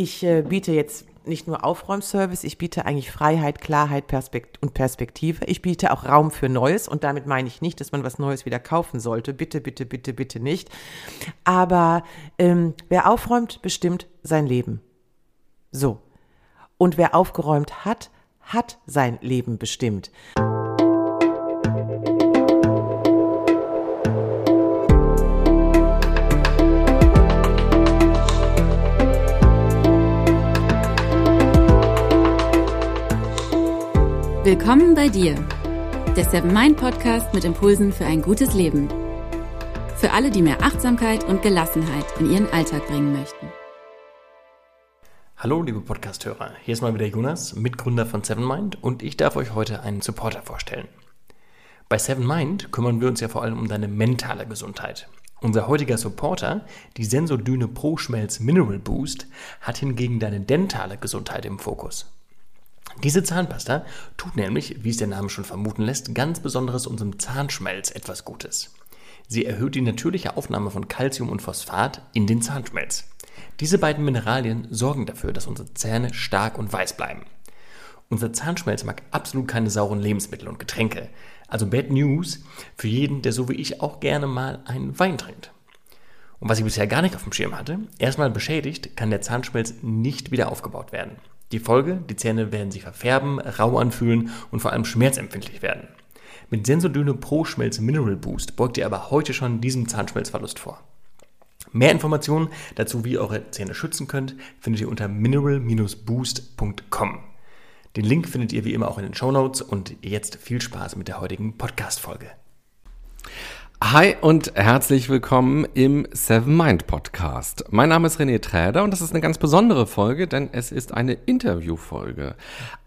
Ich äh, biete jetzt nicht nur Aufräumservice, ich biete eigentlich Freiheit, Klarheit Perspekt und Perspektive. Ich biete auch Raum für Neues und damit meine ich nicht, dass man was Neues wieder kaufen sollte. Bitte, bitte, bitte, bitte nicht. Aber ähm, wer aufräumt, bestimmt sein Leben. So. Und wer aufgeräumt hat, hat sein Leben bestimmt. Willkommen bei dir, der Seven Mind Podcast mit Impulsen für ein gutes Leben. Für alle, die mehr Achtsamkeit und Gelassenheit in ihren Alltag bringen möchten. Hallo, liebe Podcasthörer. Hier ist mal wieder Jonas, Mitgründer von Seven Mind, und ich darf euch heute einen Supporter vorstellen. Bei Seven Mind kümmern wir uns ja vor allem um deine mentale Gesundheit. Unser heutiger Supporter, die Sensodyne Pro Schmelz Mineral Boost, hat hingegen deine dentale Gesundheit im Fokus. Diese Zahnpasta tut nämlich, wie es der Name schon vermuten lässt, ganz besonderes unserem Zahnschmelz etwas Gutes. Sie erhöht die natürliche Aufnahme von Calcium und Phosphat in den Zahnschmelz. Diese beiden Mineralien sorgen dafür, dass unsere Zähne stark und weiß bleiben. Unser Zahnschmelz mag absolut keine sauren Lebensmittel und Getränke. Also Bad News für jeden, der so wie ich auch gerne mal einen Wein trinkt. Und was ich bisher gar nicht auf dem Schirm hatte, erstmal beschädigt, kann der Zahnschmelz nicht wieder aufgebaut werden. Die Folge, die Zähne werden sich verfärben, rau anfühlen und vor allem schmerzempfindlich werden. Mit Sensodyne Pro Schmelz Mineral Boost beugt ihr aber heute schon diesem Zahnschmelzverlust vor. Mehr Informationen dazu, wie ihr eure Zähne schützen könnt, findet ihr unter mineral-boost.com. Den Link findet ihr wie immer auch in den Show Notes und jetzt viel Spaß mit der heutigen Podcast-Folge. Hi und herzlich willkommen im Seven Mind Podcast. Mein Name ist René Träder und das ist eine ganz besondere Folge, denn es ist eine Interviewfolge.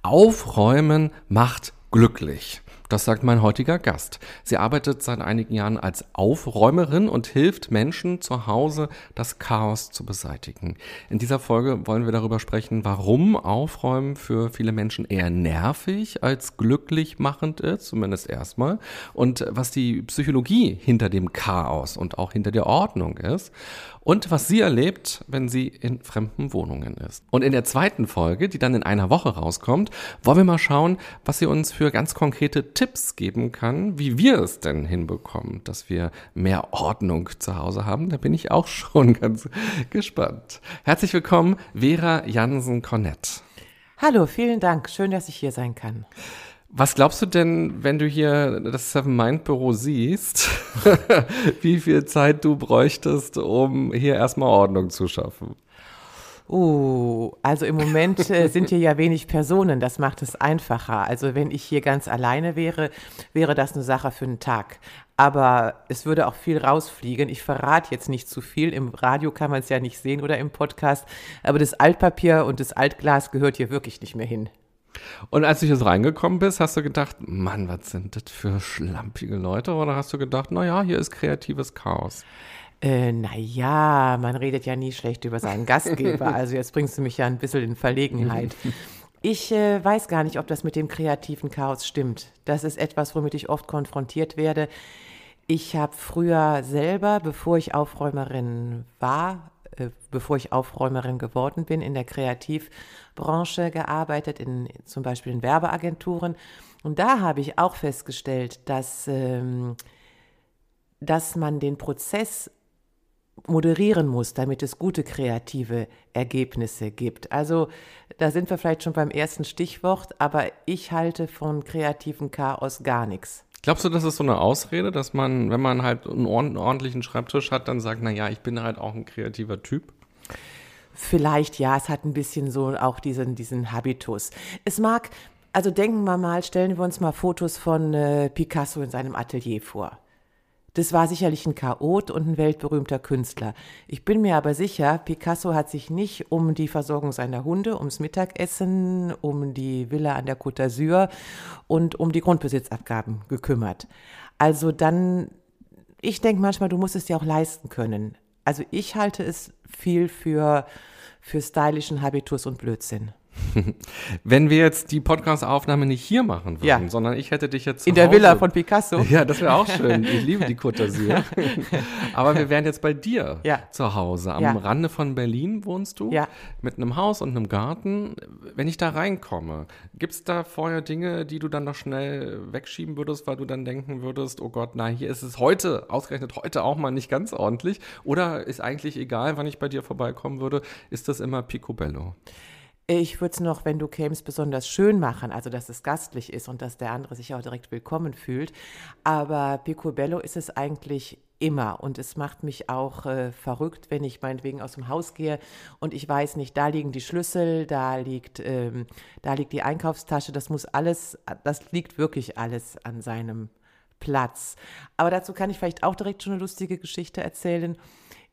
Aufräumen macht glücklich. Das sagt mein heutiger Gast. Sie arbeitet seit einigen Jahren als Aufräumerin und hilft Menschen zu Hause, das Chaos zu beseitigen. In dieser Folge wollen wir darüber sprechen, warum Aufräumen für viele Menschen eher nervig als glücklich machend ist, zumindest erstmal, und was die Psychologie hinter dem Chaos und auch hinter der Ordnung ist und was sie erlebt, wenn sie in fremden Wohnungen ist. Und in der zweiten Folge, die dann in einer Woche rauskommt, wollen wir mal schauen, was sie uns für ganz konkrete Tipps geben kann, wie wir es denn hinbekommen, dass wir mehr Ordnung zu Hause haben. Da bin ich auch schon ganz gespannt. Herzlich willkommen, Vera Jansen-Cornett. Hallo, vielen Dank. Schön, dass ich hier sein kann. Was glaubst du denn, wenn du hier das Seven Mind Büro siehst, wie viel Zeit du bräuchtest, um hier erstmal Ordnung zu schaffen? Uh, also im Moment äh, sind hier ja wenig Personen, das macht es einfacher. Also wenn ich hier ganz alleine wäre, wäre das eine Sache für einen Tag. Aber es würde auch viel rausfliegen. Ich verrate jetzt nicht zu viel. Im Radio kann man es ja nicht sehen oder im Podcast. Aber das Altpapier und das Altglas gehört hier wirklich nicht mehr hin. Und als du so reingekommen bist, hast du gedacht, Mann, was sind das für schlampige Leute? Oder hast du gedacht, naja, hier ist kreatives Chaos? Äh, naja, man redet ja nie schlecht über seinen Gastgeber. Also jetzt bringst du mich ja ein bisschen in Verlegenheit. Ich äh, weiß gar nicht, ob das mit dem kreativen Chaos stimmt. Das ist etwas, womit ich oft konfrontiert werde. Ich habe früher selber, bevor ich Aufräumerin war, bevor ich Aufräumerin geworden bin, in der Kreativbranche gearbeitet, in, zum Beispiel in Werbeagenturen. Und da habe ich auch festgestellt, dass, ähm, dass man den Prozess moderieren muss, damit es gute kreative Ergebnisse gibt. Also da sind wir vielleicht schon beim ersten Stichwort, aber ich halte von kreativem Chaos gar nichts. Glaubst du, das ist so eine Ausrede, dass man, wenn man halt einen ordentlichen Schreibtisch hat, dann sagt, na ja, ich bin halt auch ein kreativer Typ? Vielleicht ja, es hat ein bisschen so auch diesen, diesen Habitus. Es mag, also denken wir mal, stellen wir uns mal Fotos von äh, Picasso in seinem Atelier vor. Das war sicherlich ein Chaot und ein weltberühmter Künstler. Ich bin mir aber sicher, Picasso hat sich nicht um die Versorgung seiner Hunde, ums Mittagessen, um die Villa an der Côte d'Azur und um die Grundbesitzabgaben gekümmert. Also dann, ich denke manchmal, du musst es dir auch leisten können. Also ich halte es viel für, für stylischen Habitus und Blödsinn. Wenn wir jetzt die Podcast-Aufnahme nicht hier machen würden, Ja. sondern ich hätte dich jetzt In der Hause- Villa von Picasso. Ja, das wäre auch schön. Ich liebe die Côte d'Azur. Aber wir wären jetzt bei dir Ja. zu Hause. Am Ja. Rande von Berlin wohnst du. Ja. Mit einem Haus und einem Garten. Wenn ich da reinkomme, gibt es da vorher Dinge, die du dann noch schnell wegschieben würdest, weil du dann denken würdest, oh Gott, na, hier ist es heute, ausgerechnet heute auch mal nicht ganz ordentlich? Oder ist eigentlich egal, wann ich bei dir vorbeikommen würde, ist das immer picobello? Ich würde es noch, wenn du kämst, besonders schön machen, also dass es gastlich ist und dass der andere sich auch direkt willkommen fühlt. Aber Picobello ist es eigentlich immer und es macht mich auch äh, verrückt, wenn ich meinetwegen aus dem Haus gehe und ich weiß nicht, da liegen die Schlüssel, da liegt, ähm, da liegt die Einkaufstasche, das muss alles, das liegt wirklich alles an seinem Platz. Aber dazu kann ich vielleicht auch direkt schon eine lustige Geschichte erzählen.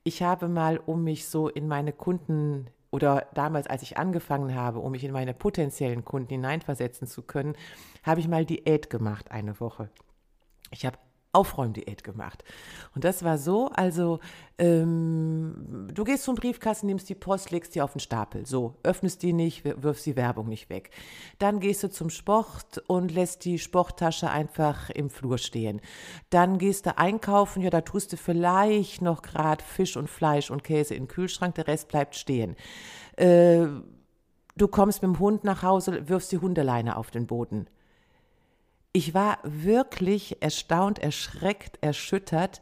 Ich habe mal, um mich so in meine Kunden oder damals, als ich angefangen habe, um mich in meine potenziellen Kunden hineinversetzen zu können, habe ich mal Diät gemacht eine Woche. Ich habe Aufräumdiät gemacht. Und das war so, also ähm, du gehst zum Briefkasten, nimmst die Post, legst die auf den Stapel. So, öffnest die nicht, wir- wirfst die Werbung nicht weg. Dann gehst du zum Sport und lässt die Sporttasche einfach im Flur stehen. Dann gehst du einkaufen, ja, da tust du vielleicht noch gerade Fisch und Fleisch und Käse in den Kühlschrank, der Rest bleibt stehen. Äh, du kommst mit dem Hund nach Hause, wirfst die Hundeleine auf den Boden. Ich war wirklich erstaunt, erschreckt, erschüttert,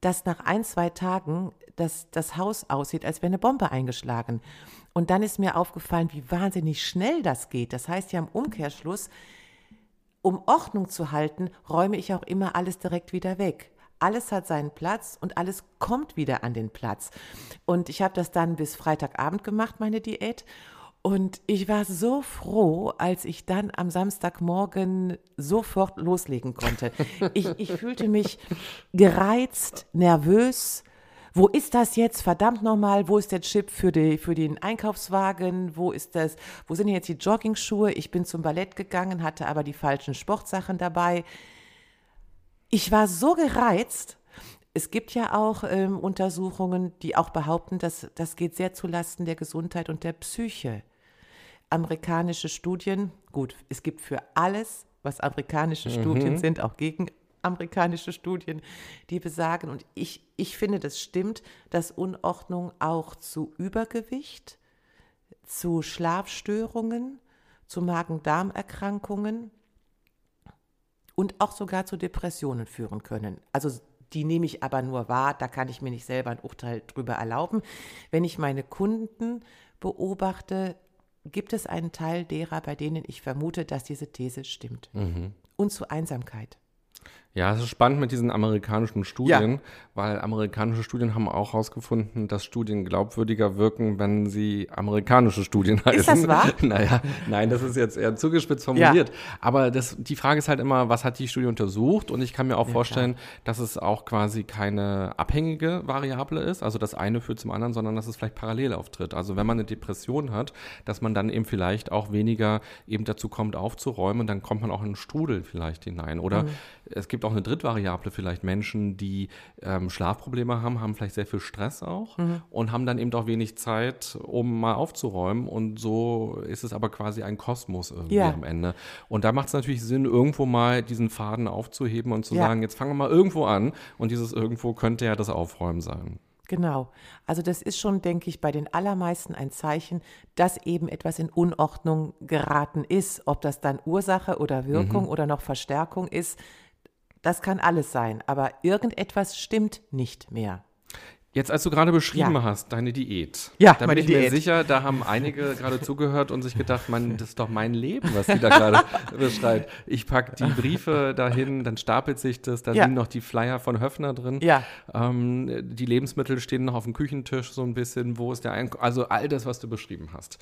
dass nach ein, zwei Tagen das, das Haus aussieht, als wäre eine Bombe eingeschlagen. Und dann ist mir aufgefallen, wie wahnsinnig schnell das geht. Das heißt ja im Umkehrschluss, um Ordnung zu halten, räume ich auch immer alles direkt wieder weg. Alles hat seinen Platz und alles kommt wieder an den Platz. Und ich habe das dann bis Freitagabend gemacht, meine Diät. Und ich war so froh, als ich dann am Samstagmorgen sofort loslegen konnte. Ich, ich fühlte mich gereizt, nervös. Wo ist das jetzt? Verdammt nochmal, wo ist der Chip für, die, für den Einkaufswagen? Wo ist das? Wo sind jetzt die Joggingschuhe? Ich bin zum Ballett gegangen, hatte aber die falschen Sportsachen dabei. Ich war so gereizt. Es gibt ja auch ähm, Untersuchungen, die auch behaupten, dass das geht sehr zulasten der Gesundheit und der Psyche. Amerikanische Studien, gut, es gibt für alles, was amerikanische Studien sind, auch gegen amerikanische Studien, die besagen, und ich, ich finde, das stimmt, dass Unordnung auch zu Übergewicht, zu Schlafstörungen, zu Magen-Darm-Erkrankungen und auch sogar zu Depressionen führen können. Also die nehme ich aber nur wahr, da kann ich mir nicht selber ein Urteil drüber erlauben. Wenn ich meine Kunden beobachte, gibt es einen Teil derer, bei denen ich vermute, dass diese These stimmt. Und zu Einsamkeit. Ja, es ist spannend mit diesen amerikanischen Studien, weil amerikanische Studien haben auch herausgefunden, dass Studien glaubwürdiger wirken, wenn sie amerikanische Studien heißen. Ist das wahr? Naja, nein, das ist jetzt eher zugespitzt formuliert. Aber das, die Frage ist halt immer, was hat die Studie untersucht? Und ich kann mir auch vorstellen, dass es auch quasi keine abhängige Variable ist, also das eine führt zum anderen, sondern dass es vielleicht parallel auftritt. Also wenn man eine Depression hat, dass man dann eben vielleicht auch weniger eben dazu kommt, aufzuräumen dann kommt man auch in einen Strudel vielleicht hinein. Oder es gibt auch eine Drittvariable, vielleicht Menschen, die ähm, Schlafprobleme haben, haben vielleicht sehr viel Stress auch und haben dann eben auch wenig Zeit, um mal aufzuräumen. Und so ist es aber quasi ein Kosmos irgendwie Ja. am Ende. Und da macht es natürlich Sinn, irgendwo mal diesen Faden aufzuheben und zu Ja. sagen, jetzt fangen wir mal irgendwo an. Und dieses irgendwo könnte ja das Aufräumen sein. Genau. Also das ist schon, denke ich, bei den allermeisten ein Zeichen, dass eben etwas in Unordnung geraten ist. Ob das dann Ursache oder Wirkung oder noch Verstärkung ist, das kann alles sein. Aber irgendetwas stimmt nicht mehr. Jetzt, als du gerade beschrieben Ja. hast, deine Diät, Ja, da bin ich mir Diät. sicher, da haben einige gerade zugehört und sich gedacht, man, das ist doch mein Leben, was die da gerade beschreibt. Ich pack die Briefe dahin, dann stapelt sich das, da Ja. sind noch die Flyer von Höfner drin. Ja. Ähm, die Lebensmittel stehen noch auf dem Küchentisch so ein bisschen, wo ist der Einkauf, also all das, was du beschrieben hast.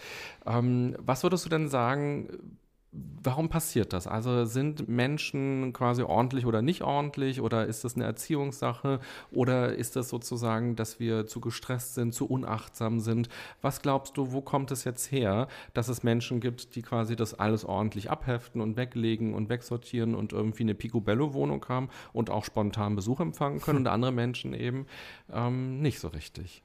Ähm, was würdest du denn sagen, Warum passiert das? Also sind Menschen quasi ordentlich oder nicht ordentlich oder ist das eine Erziehungssache oder ist das sozusagen, dass wir zu gestresst sind, zu unachtsam sind? Was glaubst du, wo kommt es jetzt her, dass es Menschen gibt, die quasi das alles ordentlich abheften und weglegen und wegsortieren und irgendwie eine Picobello-Wohnung haben und auch spontan Besuch empfangen können und andere Menschen eben ähm, nicht so richtig?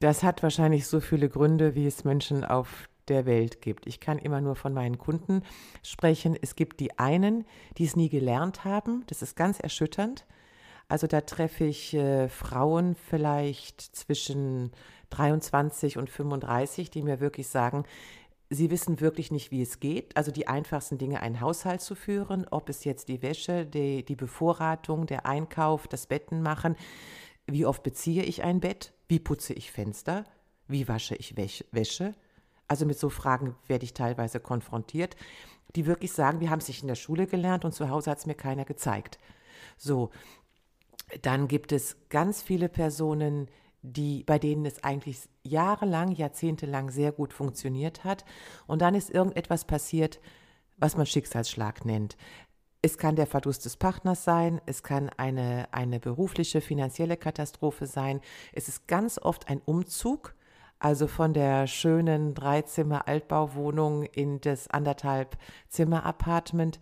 Das hat wahrscheinlich so viele Gründe, wie es Menschen auf der Welt gibt. Ich kann immer nur von meinen Kunden sprechen. Es gibt die einen, die es nie gelernt haben. Das ist ganz erschütternd. Also da treffe ich äh, Frauen vielleicht zwischen 23 und 35, die mir wirklich sagen, sie wissen wirklich nicht, wie es geht. Also die einfachsten Dinge, einen Haushalt zu führen, ob es jetzt die Wäsche, die, die Bevorratung, der Einkauf, das Betten machen. Wie oft beziehe ich ein Bett? Wie putze ich Fenster? Wie wasche ich Wäsche? Also mit so Fragen werde ich teilweise konfrontiert, die wirklich sagen, wir haben es nicht in der Schule gelernt und zu Hause hat es mir keiner gezeigt. So, dann gibt es ganz viele Personen, die, bei denen es eigentlich jahrelang, jahrzehntelang sehr gut funktioniert hat. Und dann ist irgendetwas passiert, was man Schicksalsschlag nennt. Es kann der Verlust des Partners sein, es kann eine, eine berufliche, finanzielle Katastrophe sein. Es ist ganz oft ein Umzug, also von der schönen Dreizimmer-Altbauwohnung in das anderthalb Zimmer-Apartment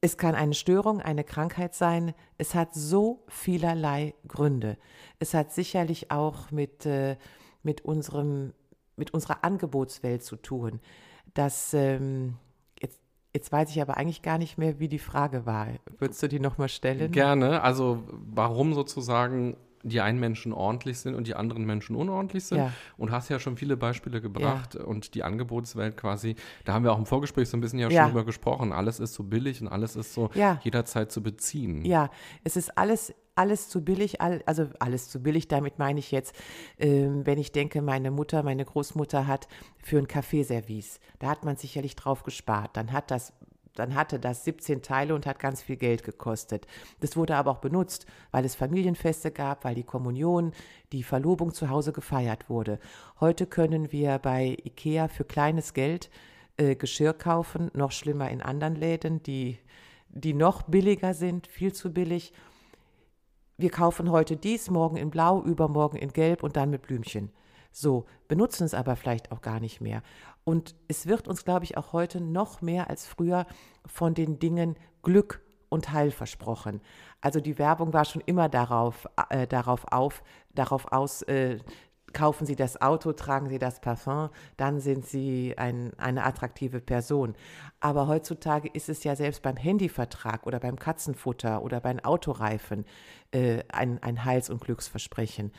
es kann eine Störung, eine Krankheit sein. Es hat so vielerlei Gründe. Es hat sicherlich auch mit, äh, mit, unserem, mit unserer Angebotswelt zu tun. Dass, ähm, jetzt, jetzt weiß ich aber eigentlich gar nicht mehr, wie die Frage war. Würdest du die nochmal stellen? Gerne. Also warum sozusagen die einen Menschen ordentlich sind und die anderen Menschen unordentlich sind. Ja. Und hast ja schon viele Beispiele gebracht ja. und die Angebotswelt quasi, da haben wir auch im Vorgespräch so ein bisschen ja schon ja. drüber gesprochen. Alles ist so billig und alles ist so jederzeit zu beziehen. Ja, es ist alles alles zu billig, also alles zu billig, damit meine ich jetzt, ähm, wenn ich denke, meine Mutter, meine Großmutter hat für ein Kaffeeservice, da hat man sicherlich drauf gespart, dann hat das dann hatte das 17 Teile und hat ganz viel Geld gekostet. Das wurde aber auch benutzt, weil es Familienfeste gab, weil die Kommunion, die Verlobung zu Hause gefeiert wurde. Heute können wir bei Ikea für kleines Geld äh, Geschirr kaufen, noch schlimmer in anderen Läden, die, die noch billiger sind, viel zu billig. Wir kaufen heute dies, morgen in Blau, übermorgen in Gelb und dann mit Blümchen. So, benutzen es aber vielleicht auch gar nicht mehr. Und es wird uns, glaube ich, auch heute noch mehr als früher von den Dingen Glück und Heil versprochen. Also die Werbung war schon immer darauf, äh, darauf auf, darauf aus, äh, kaufen Sie das Auto, tragen Sie das Parfum, dann sind Sie ein, eine attraktive Person. Aber heutzutage ist es ja selbst beim Handyvertrag oder beim Katzenfutter oder beim Autoreifen äh, ein, ein Heils- und Glücksversprechen.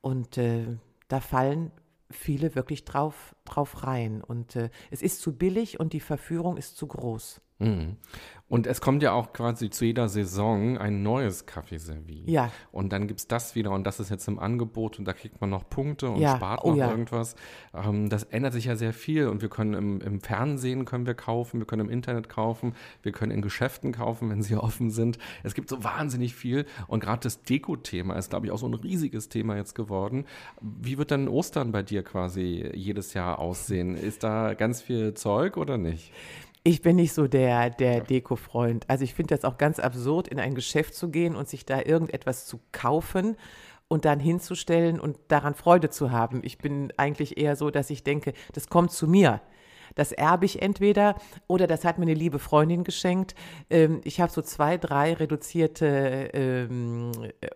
Und äh, da fallen viele wirklich drauf, drauf rein. Und äh, es ist zu billig und die Verführung ist zu groß. Mhm. Und es kommt ja auch quasi zu jeder Saison ein neues Kaffeeservice. Ja. Und dann gibt es das wieder und das ist jetzt im Angebot und da kriegt man noch Punkte und ja. spart oh noch oh, ja. irgendwas. Ähm, das ändert sich ja sehr viel und wir können im, im, Fernsehen können wir kaufen, wir können im Internet kaufen, wir können in Geschäften kaufen, wenn sie offen sind. Es gibt so wahnsinnig viel und gerade das Deko-Thema ist, glaube ich, auch so ein riesiges Thema jetzt geworden. Wie wird dann Ostern bei dir quasi jedes Jahr aussehen? Ist da ganz viel Zeug oder nicht? Ich bin nicht so der, der Deko-Freund. Also ich finde das auch ganz absurd, in ein Geschäft zu gehen und sich da irgendetwas zu kaufen und dann hinzustellen und daran Freude zu haben. Ich bin eigentlich eher so, dass ich denke, das kommt zu mir. Das erbe ich entweder oder das hat mir eine liebe Freundin geschenkt. Ähm, ich habe so zwei, drei reduzierte ähm,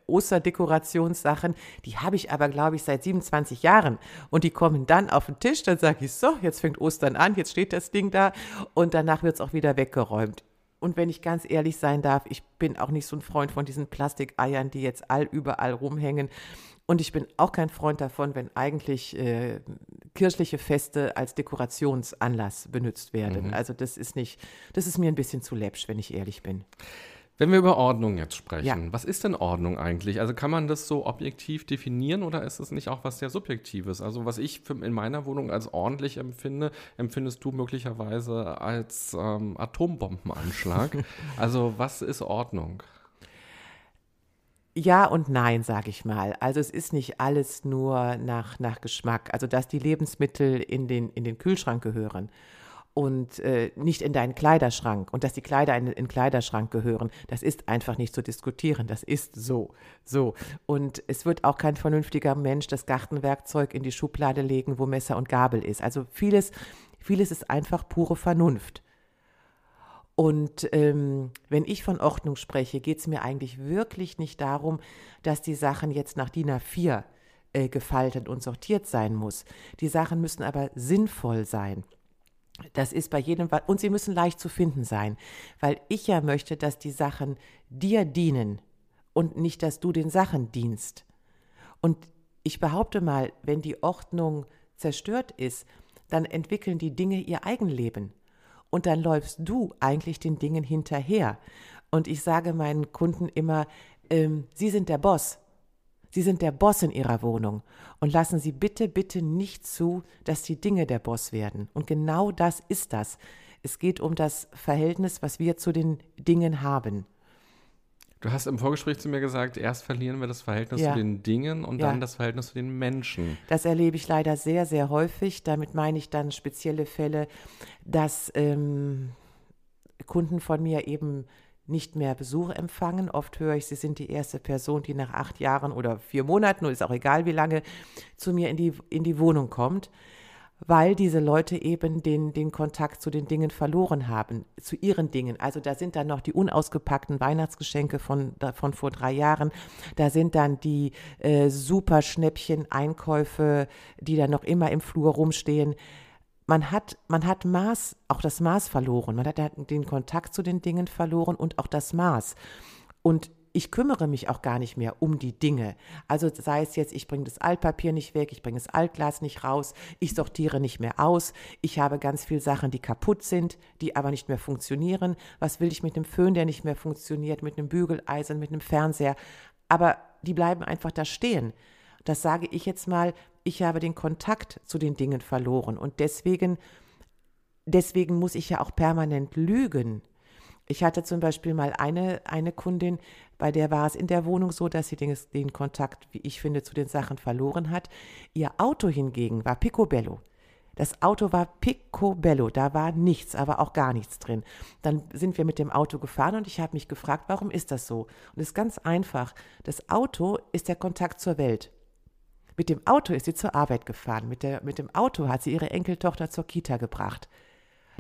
Osterdekorationssachen. Die habe ich aber, glaube ich, seit 27 Jahren. Und die kommen dann auf den Tisch. Dann sage ich so, jetzt fängt Ostern an, jetzt steht das Ding da und danach wird es auch wieder weggeräumt. Und wenn ich ganz ehrlich sein darf, ich bin auch nicht so ein Freund von diesen Plastikeiern, die jetzt all überall rumhängen. Und ich bin auch kein Freund davon, wenn eigentlich äh, kirchliche Feste als Dekorationsanlass benutzt werden. Mhm. Also das ist nicht, das ist mir ein bisschen zu läppsch, wenn ich ehrlich bin. Wenn wir über Ordnung jetzt sprechen, ja. was ist denn Ordnung eigentlich? Also kann man das so objektiv definieren oder ist es nicht auch was sehr Subjektives? Also was ich in meiner Wohnung als ordentlich empfinde, empfindest du möglicherweise als ähm, Atombombenanschlag. also was ist Ordnung? Ja und nein, sage ich mal. Also es ist nicht alles nur nach, nach Geschmack. Also dass die Lebensmittel in den, in den Kühlschrank gehören und äh, nicht in deinen Kleiderschrank und dass die Kleider in, den Kleiderschrank gehören, das ist einfach nicht zu diskutieren. Das ist so. So. Und es wird auch kein vernünftiger Mensch das Gartenwerkzeug in die Schublade legen, wo Messer und Gabel ist. Also vieles, vieles ist einfach pure Vernunft. Und ähm, wenn ich von Ordnung spreche, geht es mir eigentlich wirklich nicht darum, dass die Sachen jetzt nach DIN A4 äh, gefaltet und sortiert sein muss. Die Sachen müssen aber sinnvoll sein. Das ist bei jedem, und sie müssen leicht zu finden sein, weil ich ja möchte, dass die Sachen dir dienen und nicht, dass du den Sachen dienst. Und ich behaupte mal, wenn die Ordnung zerstört ist, dann entwickeln die Dinge ihr Eigenleben. Und dann läufst du eigentlich den Dingen hinterher. Und ich sage meinen Kunden immer, ähm, Sie sind der Boss. Sie sind der Boss in Ihrer Wohnung. Und lassen Sie bitte, bitte nicht zu, dass die Dinge der Boss werden. Und genau das ist das. Es geht um das Verhältnis, was wir zu den Dingen haben. Du hast im Vorgespräch zu mir gesagt, erst verlieren wir das Verhältnis ja. zu den Dingen und ja. dann das Verhältnis zu den Menschen. Das erlebe ich leider sehr, sehr häufig. Damit meine ich dann spezielle Fälle, dass ähm, Kunden von mir eben nicht mehr Besuch empfangen. Oft höre ich, sie sind die erste Person, die nach acht Jahren oder vier Monaten, oder ist auch egal wie lange, zu mir in die, in die Wohnung kommt weil diese Leute eben den, den Kontakt zu den Dingen verloren haben, zu ihren Dingen. Also da sind dann noch die unausgepackten Weihnachtsgeschenke von, von vor drei Jahren, da sind dann die äh, super Schnäppchen-Einkäufe, die dann noch immer im Flur rumstehen. Man hat, man hat Maß, auch das Maß verloren. Man hat den Kontakt zu den Dingen verloren und auch das Maß. Und ich kümmere mich auch gar nicht mehr um die Dinge. Also sei es jetzt, ich bringe das Altpapier nicht weg, ich bringe das Altglas nicht raus, ich sortiere nicht mehr aus, ich habe ganz viele Sachen, die kaputt sind, die aber nicht mehr funktionieren. Was will ich mit einem Föhn, der nicht mehr funktioniert, mit einem Bügeleisen, mit einem Fernseher? Aber die bleiben einfach da stehen. Das sage ich jetzt mal, ich habe den Kontakt zu den Dingen verloren und deswegen, deswegen muss ich ja auch permanent lügen. Ich hatte zum Beispiel mal eine, eine Kundin, bei der war es in der Wohnung so, dass sie den, den Kontakt, wie ich finde, zu den Sachen verloren hat. Ihr Auto hingegen war picobello. Das Auto war picobello, da war nichts, aber auch gar nichts drin. Dann sind wir mit dem Auto gefahren und ich habe mich gefragt, warum ist das so? Und es ist ganz einfach. Das Auto ist der Kontakt zur Welt. Mit dem Auto ist sie zur Arbeit gefahren. Mit, der, mit dem Auto hat sie ihre Enkeltochter zur Kita gebracht.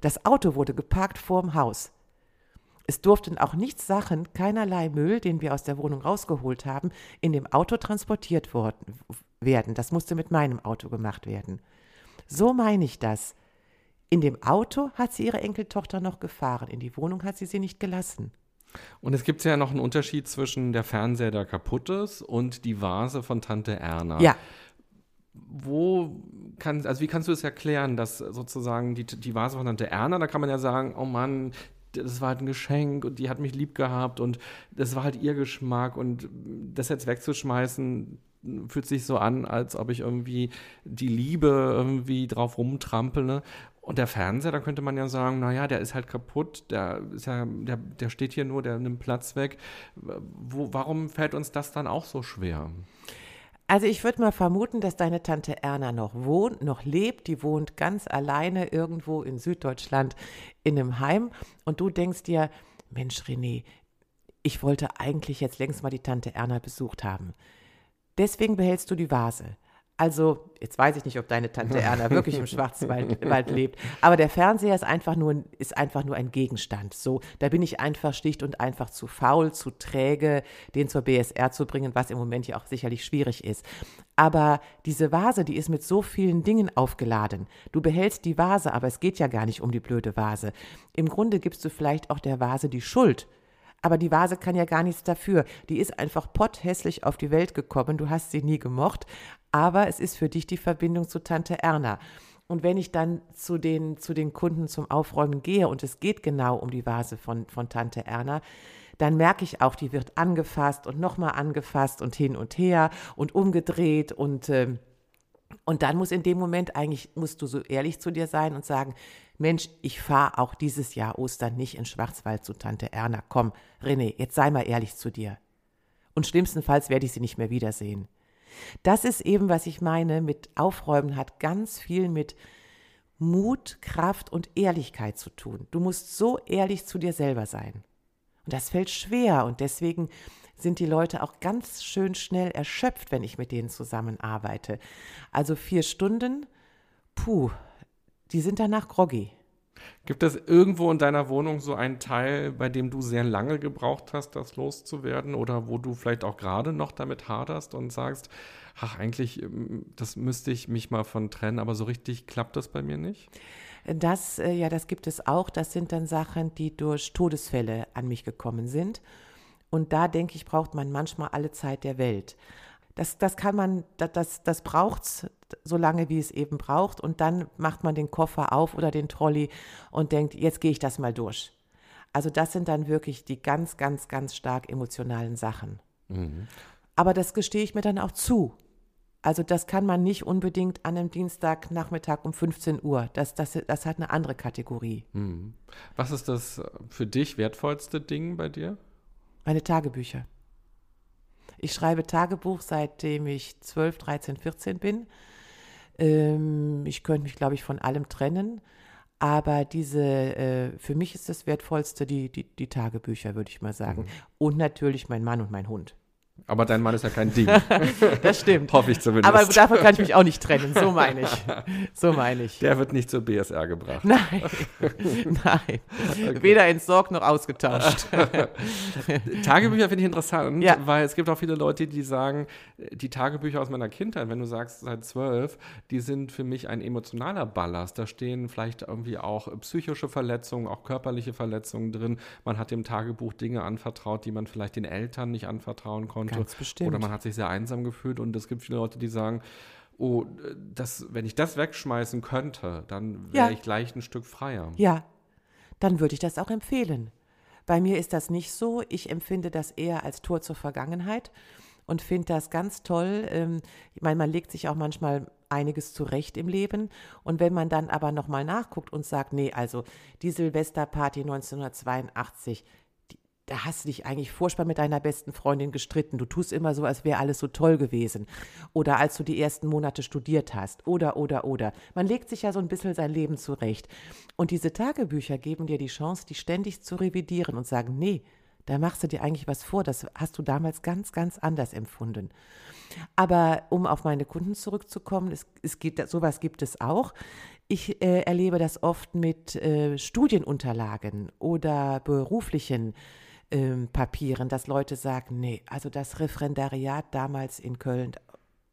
Das Auto wurde geparkt vorm Haus. Es durften auch nichts Sachen, keinerlei Müll, den wir aus der Wohnung rausgeholt haben, in dem Auto transportiert worden, werden. Das musste mit meinem Auto gemacht werden. So meine ich das. In dem Auto hat sie ihre Enkeltochter noch gefahren, in die Wohnung hat sie sie nicht gelassen. Und es gibt ja noch einen Unterschied zwischen der Fernseher, der kaputt ist, und die Vase von Tante Erna. Ja. Wo kann, also wie kannst du es erklären, dass sozusagen die, die Vase von Tante Erna, da kann man ja sagen, oh Mann, das war halt ein Geschenk und die hat mich lieb gehabt und das war halt ihr Geschmack und das jetzt wegzuschmeißen, fühlt sich so an, als ob ich irgendwie die Liebe irgendwie drauf rumtrampel. Ne? Und der Fernseher, da könnte man ja sagen, naja, der ist halt kaputt, der ist ja, der, der steht hier nur, der nimmt Platz weg. Wo, warum fällt uns das dann auch so schwer? Also ich würde mal vermuten, dass deine Tante Erna noch wohnt, noch lebt. Die wohnt ganz alleine irgendwo in Süddeutschland in einem Heim. Und du denkst dir, Mensch, René, ich wollte eigentlich jetzt längst mal die Tante Erna besucht haben. Deswegen behältst du die Vase. Also, jetzt weiß ich nicht, ob deine Tante Erna wirklich im Schwarzwald lebt, aber der Fernseher ist einfach, nur, ist einfach nur ein Gegenstand. So, da bin ich einfach schlicht und einfach zu faul, zu träge, den zur BSR zu bringen, was im Moment ja auch sicherlich schwierig ist. Aber diese Vase, die ist mit so vielen Dingen aufgeladen. Du behältst die Vase, aber es geht ja gar nicht um die blöde Vase. Im Grunde gibst du vielleicht auch der Vase die Schuld aber die Vase kann ja gar nichts dafür. Die ist einfach potthässlich auf die Welt gekommen. Du hast sie nie gemocht. Aber es ist für dich die Verbindung zu Tante Erna. Und wenn ich dann zu den, zu den Kunden zum Aufräumen gehe und es geht genau um die Vase von, von Tante Erna, dann merke ich auch, die wird angefasst und nochmal angefasst und hin und her und umgedreht und, äh, und dann muss in dem Moment eigentlich, musst du so ehrlich zu dir sein und sagen, Mensch, ich fahre auch dieses Jahr Ostern nicht in Schwarzwald zu Tante Erna. Komm, René, jetzt sei mal ehrlich zu dir. Und schlimmstenfalls werde ich sie nicht mehr wiedersehen. Das ist eben, was ich meine mit Aufräumen, hat ganz viel mit Mut, Kraft und Ehrlichkeit zu tun. Du musst so ehrlich zu dir selber sein. Und das fällt schwer und deswegen sind die Leute auch ganz schön schnell erschöpft, wenn ich mit denen zusammenarbeite. Also vier Stunden, puh, die sind danach groggy. Gibt es irgendwo in deiner Wohnung so einen Teil, bei dem du sehr lange gebraucht hast, das loszuwerden oder wo du vielleicht auch gerade noch damit haderst und sagst, ach, eigentlich, ähm, das müsste ich mich mal von trennen, aber so richtig klappt das bei mir nicht? Das, äh, ja, das gibt es auch. Das sind dann Sachen, die durch Todesfälle an mich gekommen sind. Und da denke ich, braucht man manchmal alle Zeit der Welt. Das, das kann man, das, das, das braucht es so lange, wie es eben braucht. Und dann macht man den Koffer auf oder den Trolley und denkt, jetzt gehe ich das mal durch. Also das sind dann wirklich die ganz, ganz, ganz stark emotionalen Sachen. Mhm. Aber das gestehe ich mir dann auch zu. Also das kann man nicht unbedingt an einem Dienstagnachmittag um 15 Uhr. Das, das, das hat eine andere Kategorie. Mhm. Was ist das für dich wertvollste Ding bei dir? Meine Tagebücher. Ich schreibe Tagebuch, seitdem ich 12, 13, 14 bin. Ähm, ich könnte mich, glaube ich, von allem trennen. Aber diese, äh, für mich ist das Wertvollste die, die, die Tagebücher, würde ich mal sagen. Mhm. Und natürlich mein Mann und mein Hund. Aber dein Mann ist ja kein Ding. das stimmt. Hoffe ich zumindest. Aber davon kann ich mich auch nicht trennen. So meine ich. So meine ich. Der wird nicht zur BSR gebracht. Nein. Nein. Okay. Weder entsorgt noch ausgetauscht. Tagebücher finde ich interessant, ja. weil es gibt auch viele Leute, die sagen, die Tagebücher aus meiner Kindheit, wenn du sagst seit zwölf, die sind für mich ein emotionaler Ballast. Da stehen vielleicht irgendwie auch psychische Verletzungen, auch körperliche Verletzungen drin. Man hat dem Tagebuch Dinge anvertraut, die man vielleicht den Eltern nicht anvertrauen konnte bestimmt. Oder man hat sich sehr einsam gefühlt und es gibt viele Leute, die sagen, oh, das, wenn ich das wegschmeißen könnte, dann wäre ja. ich gleich ein Stück freier. Ja, dann würde ich das auch empfehlen. Bei mir ist das nicht so. Ich empfinde das eher als Tor zur Vergangenheit und finde das ganz toll. Ähm, ich meine, man legt sich auch manchmal einiges zurecht im Leben. Und wenn man dann aber nochmal nachguckt und sagt, nee, also die Silvesterparty 1982, da hast du dich eigentlich furchtbar mit deiner besten Freundin gestritten. Du tust immer so, als wäre alles so toll gewesen. Oder als du die ersten Monate studiert hast. Oder, oder, oder. Man legt sich ja so ein bisschen sein Leben zurecht. Und diese Tagebücher geben dir die Chance, die ständig zu revidieren und sagen, nee, da machst du dir eigentlich was vor. Das hast du damals ganz, ganz anders empfunden. Aber um auf meine Kunden zurückzukommen, es, es gibt, sowas gibt es auch. Ich äh, erlebe das oft mit äh, Studienunterlagen oder beruflichen ähm, Papieren, dass Leute sagen, nee, also das Referendariat damals in Köln,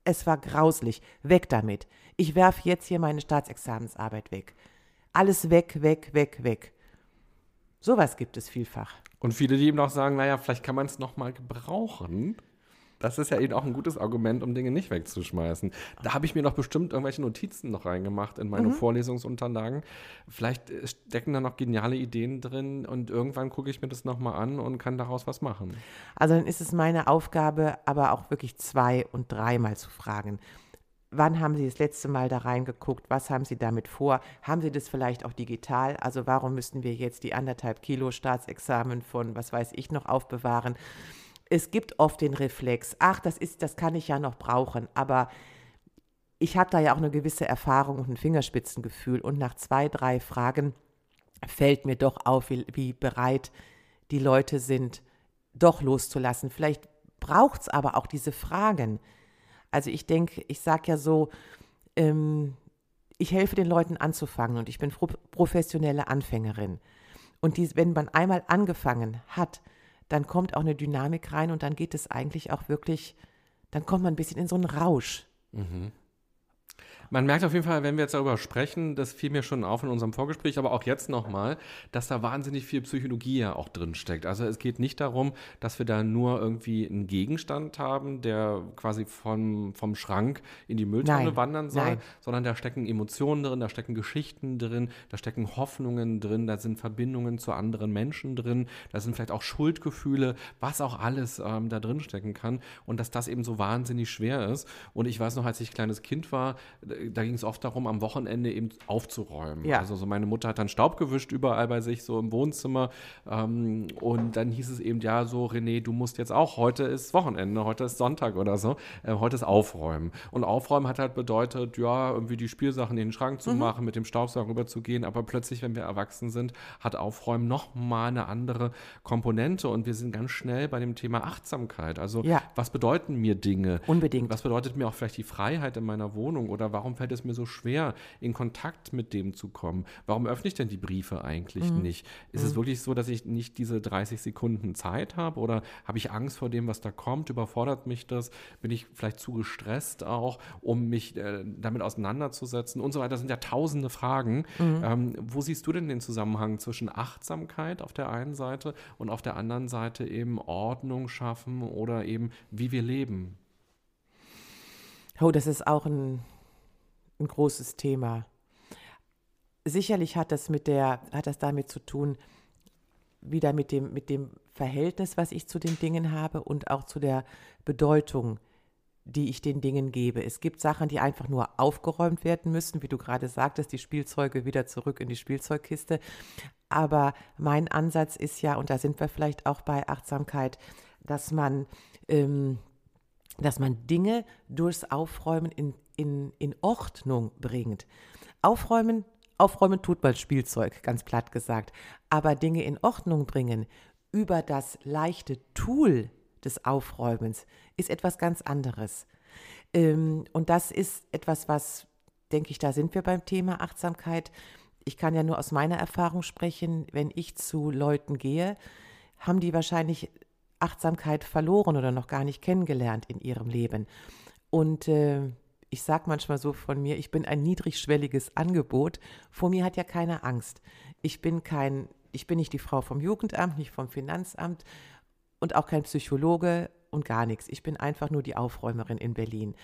es war grauslich, weg damit. Ich werfe jetzt hier meine Staatsexamensarbeit weg. Alles weg, weg, weg, weg. Sowas gibt es vielfach. Und viele, die eben auch sagen, naja, vielleicht kann man es nochmal gebrauchen. Das ist ja eben auch ein gutes Argument, um Dinge nicht wegzuschmeißen. Da habe ich mir noch bestimmt irgendwelche Notizen noch reingemacht in meine mhm. Vorlesungsunterlagen. Vielleicht stecken da noch geniale Ideen drin und irgendwann gucke ich mir das nochmal an und kann daraus was machen. Also dann ist es meine Aufgabe, aber auch wirklich zwei- und dreimal zu fragen. Wann haben Sie das letzte Mal da reingeguckt? Was haben Sie damit vor? Haben Sie das vielleicht auch digital? Also warum müssten wir jetzt die anderthalb Kilo Staatsexamen von, was weiß ich, noch aufbewahren? Es gibt oft den Reflex, ach, das ist, das kann ich ja noch brauchen, aber ich habe da ja auch eine gewisse Erfahrung und ein Fingerspitzengefühl und nach zwei, drei Fragen fällt mir doch auf, wie, wie bereit die Leute sind, doch loszulassen. Vielleicht braucht es aber auch diese Fragen. Also ich denke, ich sage ja so, ähm, ich helfe den Leuten anzufangen und ich bin professionelle Anfängerin. Und die, wenn man einmal angefangen hat, dann kommt auch eine Dynamik rein und dann geht es eigentlich auch wirklich, dann kommt man ein bisschen in so einen Rausch. Mhm. Man merkt auf jeden Fall, wenn wir jetzt darüber sprechen, das fiel mir schon auf in unserem Vorgespräch, aber auch jetzt nochmal, dass da wahnsinnig viel Psychologie ja auch drin steckt. Also es geht nicht darum, dass wir da nur irgendwie einen Gegenstand haben, der quasi vom, vom Schrank in die Mülltonne nein, wandern soll, nein. sondern da stecken Emotionen drin, da stecken Geschichten drin, da stecken Hoffnungen drin, da sind Verbindungen zu anderen Menschen drin, da sind vielleicht auch Schuldgefühle, was auch alles ähm, da drin stecken kann und dass das eben so wahnsinnig schwer ist. Und ich weiß noch, als ich kleines Kind war, da ging es oft darum, am Wochenende eben aufzuräumen. Ja. Also so meine Mutter hat dann Staub gewischt überall bei sich, so im Wohnzimmer. Ähm, und dann hieß es eben, ja, so, René, du musst jetzt auch, heute ist Wochenende, heute ist Sonntag oder so, äh, heute ist Aufräumen. Und Aufräumen hat halt bedeutet, ja, irgendwie die Spielsachen in den Schrank zu mhm. machen, mit dem Staubsauger rüber zu gehen. Aber plötzlich, wenn wir erwachsen sind, hat Aufräumen nochmal eine andere Komponente. Und wir sind ganz schnell bei dem Thema Achtsamkeit. Also, ja. was bedeuten mir Dinge? Unbedingt. Was bedeutet mir auch vielleicht die Freiheit in meiner Wohnung? Oder warum warum fällt es mir so schwer, in Kontakt mit dem zu kommen? Warum öffne ich denn die Briefe eigentlich mhm. nicht? Ist mhm. es wirklich so, dass ich nicht diese 30 Sekunden Zeit habe oder habe ich Angst vor dem, was da kommt? Überfordert mich das? Bin ich vielleicht zu gestresst auch, um mich äh, damit auseinanderzusetzen und so weiter? Das sind ja tausende Fragen. Mhm. Ähm, wo siehst du denn den Zusammenhang zwischen Achtsamkeit auf der einen Seite und auf der anderen Seite eben Ordnung schaffen oder eben wie wir leben? Oh, das ist auch ein, ein großes Thema. Sicherlich hat das mit der, hat das damit zu tun, wieder mit dem, mit dem Verhältnis, was ich zu den Dingen habe und auch zu der Bedeutung, die ich den Dingen gebe. Es gibt Sachen, die einfach nur aufgeräumt werden müssen, wie du gerade sagtest, die Spielzeuge wieder zurück in die Spielzeugkiste. Aber mein Ansatz ist ja, und da sind wir vielleicht auch bei Achtsamkeit, dass man ähm, dass man Dinge durchs Aufräumen in, in, in Ordnung bringt. Aufräumen, aufräumen tut man Spielzeug, ganz platt gesagt. Aber Dinge in Ordnung bringen über das leichte Tool des Aufräumens ist etwas ganz anderes. Ähm, und das ist etwas, was, denke ich, da sind wir beim Thema Achtsamkeit. Ich kann ja nur aus meiner Erfahrung sprechen, wenn ich zu Leuten gehe, haben die wahrscheinlich Achtsamkeit verloren oder noch gar nicht kennengelernt in ihrem Leben. Und äh, ich sage manchmal so von mir, ich bin ein niedrigschwelliges Angebot. Vor mir hat ja keine Angst. Ich bin kein, ich bin nicht die Frau vom Jugendamt, nicht vom Finanzamt und auch kein Psychologe und gar nichts. Ich bin einfach nur die Aufräumerin in Berlin.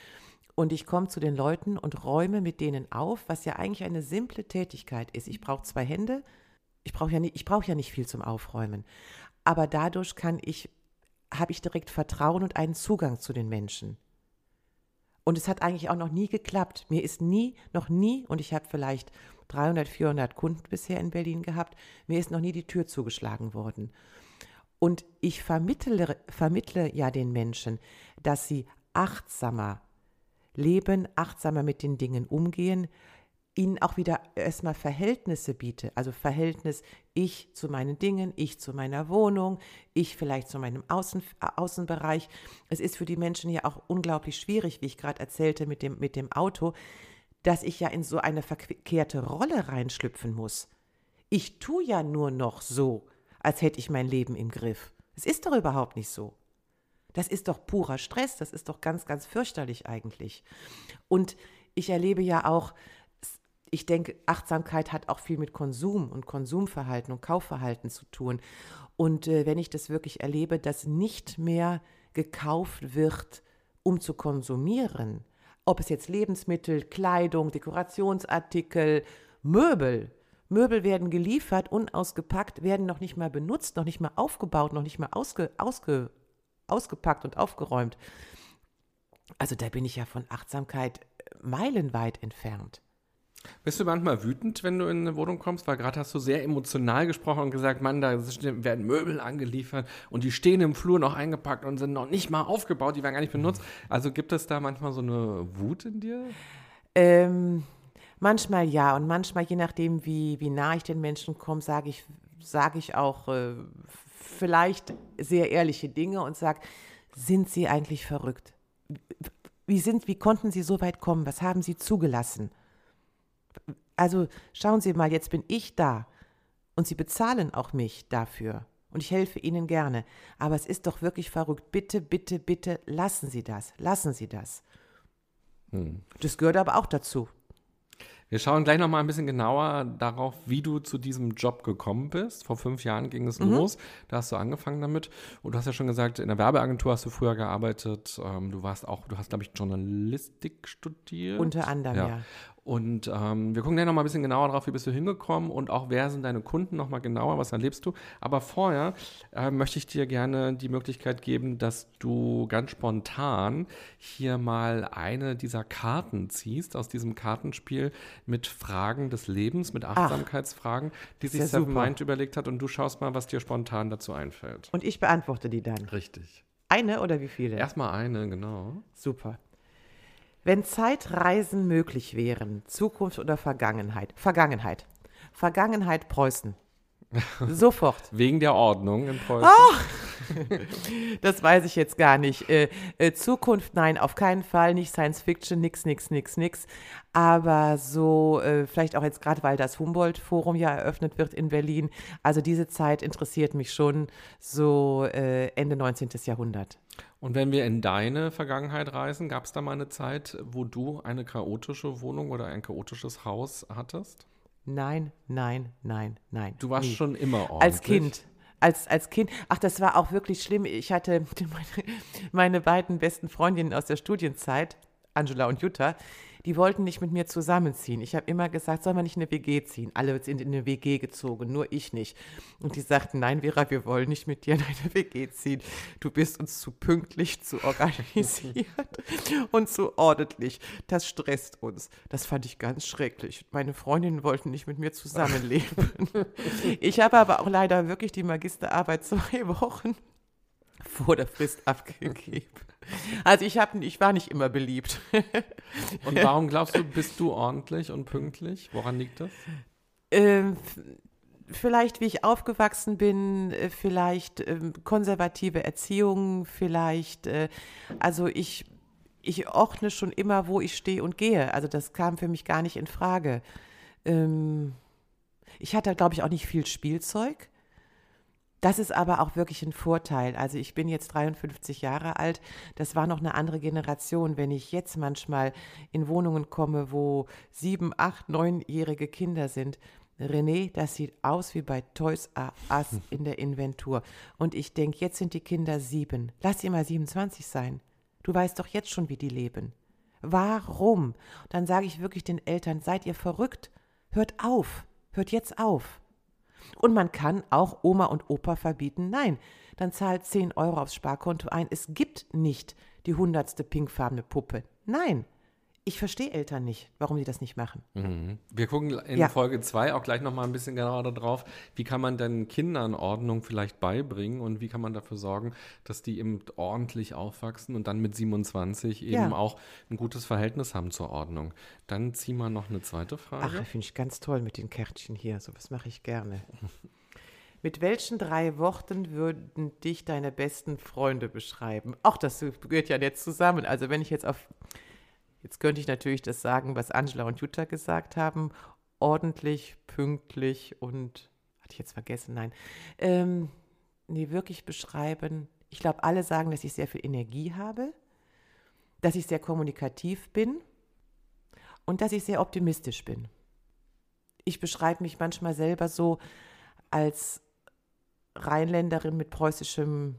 Und ich komme zu den Leuten und räume mit denen auf, was ja eigentlich eine simple Tätigkeit ist. Ich brauche zwei Hände. Ich brauche ja, nicht, ich brauch ja nicht viel zum Aufräumen. Aber dadurch kann ich habe ich direkt Vertrauen und einen Zugang zu den Menschen. Und es hat eigentlich auch noch nie geklappt. Mir ist nie, noch nie, und ich habe vielleicht 300, 400 Kunden bisher in Berlin gehabt, mir ist noch nie die Tür zugeschlagen worden. Und ich vermittle, vermittle ja den Menschen, dass sie achtsamer leben, achtsamer mit den Dingen umgehen, ihnen auch wieder erstmal Verhältnisse biete. Also Verhältnis ich zu meinen Dingen, ich zu meiner Wohnung, ich vielleicht zu meinem Außen, Außenbereich. Es ist für die Menschen ja auch unglaublich schwierig, wie ich gerade erzählte mit dem, mit dem Auto, dass ich ja in so eine verkehrte Rolle reinschlüpfen muss. Ich tue ja nur noch so, als hätte ich mein Leben im Griff. Es ist doch überhaupt nicht so. Das ist doch purer Stress, das ist doch ganz, ganz fürchterlich eigentlich. Und ich erlebe ja auch ich denke, Achtsamkeit hat auch viel mit Konsum und Konsumverhalten und Kaufverhalten zu tun. Und äh, wenn ich das wirklich erlebe, dass nicht mehr gekauft wird, um zu konsumieren, ob es jetzt Lebensmittel, Kleidung, Dekorationsartikel, Möbel, Möbel werden geliefert, unausgepackt, werden noch nicht mal benutzt, noch nicht mal aufgebaut, noch nicht mal ausge, ausge, ausgepackt und aufgeräumt. Also da bin ich ja von Achtsamkeit meilenweit entfernt. Bist du manchmal wütend, wenn du in eine Wohnung kommst? Weil gerade hast du sehr emotional gesprochen und gesagt, Mann, da werden Möbel angeliefert und die stehen im Flur noch eingepackt und sind noch nicht mal aufgebaut, die werden gar nicht benutzt. Also gibt es da manchmal so eine Wut in dir? Ähm, manchmal ja und manchmal, je nachdem, wie, wie nah ich den Menschen komme, sage ich, sag ich auch äh, vielleicht sehr ehrliche Dinge und sage, sind Sie eigentlich verrückt? Wie, sind, wie konnten Sie so weit kommen? Was haben Sie zugelassen? Also schauen Sie mal, jetzt bin ich da und Sie bezahlen auch mich dafür und ich helfe Ihnen gerne. Aber es ist doch wirklich verrückt. Bitte, bitte, bitte lassen Sie das. Lassen Sie das. Hm. Das gehört aber auch dazu. Wir schauen gleich noch mal ein bisschen genauer darauf, wie du zu diesem Job gekommen bist. Vor fünf Jahren ging es mhm. los. Da hast du angefangen damit. Und du hast ja schon gesagt, in der Werbeagentur hast du früher gearbeitet. Ähm, du warst auch, du hast, glaube ich, Journalistik studiert. Unter anderem, ja. ja. Und ähm, wir gucken gleich noch mal ein bisschen genauer drauf, wie bist du hingekommen und auch wer sind deine Kunden noch mal genauer, was erlebst du. Aber vorher äh, möchte ich dir gerne die Möglichkeit geben, dass du ganz spontan hier mal eine dieser Karten ziehst aus diesem Kartenspiel mit Fragen des Lebens, mit Achtsamkeitsfragen, Ach, die sich Seven Mind überlegt hat und du schaust mal, was dir spontan dazu einfällt. Und ich beantworte die dann. Richtig. Eine oder wie viele? Erstmal eine, genau. Super. Wenn Zeitreisen möglich wären, Zukunft oder Vergangenheit? Vergangenheit. Vergangenheit Preußen. Sofort. Wegen der Ordnung in Preußen. Ach, das weiß ich jetzt gar nicht. Äh, äh, Zukunft, nein, auf keinen Fall. Nicht Science Fiction, nix, nix, nix, nix. Aber so, äh, vielleicht auch jetzt gerade, weil das Humboldt-Forum ja eröffnet wird in Berlin. Also diese Zeit interessiert mich schon so Ende 19. Jahrhundert. Und wenn wir in deine Vergangenheit reisen, gab es da mal eine Zeit, wo du eine chaotische Wohnung oder ein chaotisches Haus hattest? Nein, nein, nein, nein. Du warst nie. schon immer ordentlich. Als Kind. Als, als Kind, ach, das war auch wirklich schlimm. Ich hatte meine, meine beiden besten Freundinnen aus der Studienzeit, Angela und Jutta, die wollten nicht mit mir zusammenziehen. Ich habe immer gesagt, soll man nicht in eine WG ziehen? Alle sind in eine WG gezogen, nur ich nicht. Und die sagten, nein, Vera, wir wollen nicht mit dir in eine WG ziehen. Du bist uns zu pünktlich, zu organisiert und zu ordentlich. Das stresst uns. Das fand ich ganz schrecklich. Meine Freundinnen wollten nicht mit mir zusammenleben. Ich habe aber auch leider wirklich die Magisterarbeit zwei Wochen vor der Frist abgegeben. Also ich, hab, ich war nicht immer beliebt. Und warum glaubst du, bist du ordentlich und pünktlich? Woran liegt das? Ähm, vielleicht, wie ich aufgewachsen bin, äh, vielleicht ähm, konservative Erziehung, vielleicht, äh, also ich, ich ordne schon immer, wo ich stehe und gehe. Also das kam für mich gar nicht in Frage. Ähm, ich hatte, glaube ich, auch nicht viel Spielzeug. Das ist aber auch wirklich ein Vorteil. Also ich bin jetzt 53 Jahre alt. Das war noch eine andere Generation. Wenn ich jetzt manchmal in Wohnungen komme, wo sieben, acht, neunjährige Kinder sind, René, das sieht aus wie bei Toys R Us in der Inventur. Und ich denke, jetzt sind die Kinder sieben. Lass sie mal 27 sein. Du weißt doch jetzt schon, wie die leben. Warum? Dann sage ich wirklich den Eltern, seid ihr verrückt? Hört auf. Hört jetzt auf. Und man kann auch Oma und Opa verbieten, nein, dann zahlt 10 Euro aufs Sparkonto ein. Es gibt nicht die hundertste pinkfarbene Puppe. Nein, ich verstehe Eltern nicht, warum sie das nicht machen. Mhm. Wir gucken in Ja. Folge 2 auch gleich nochmal ein bisschen genauer darauf, wie kann man denn Kindern Ordnung vielleicht beibringen und wie kann man dafür sorgen, dass die eben ordentlich aufwachsen und dann mit 27 eben Ja. auch ein gutes Verhältnis haben zur Ordnung. Dann ziehen wir noch eine zweite Ach, Frage. finde ich ganz toll mit den Kärtchen hier. So was mache ich gerne. Mit welchen drei Worten würden dich deine besten Freunde beschreiben? Auch das gehört ja jetzt zusammen. Also wenn ich jetzt auf, jetzt könnte ich natürlich das sagen, was Angela und Jutta gesagt haben. Ordentlich, pünktlich und, hatte ich jetzt vergessen, nein. Ähm, nee, wirklich beschreiben. Ich glaube, alle sagen, dass ich sehr viel Energie habe, dass ich sehr kommunikativ bin und dass ich sehr optimistisch bin. Ich beschreibe mich manchmal selber so als Rheinländerin mit preußischem,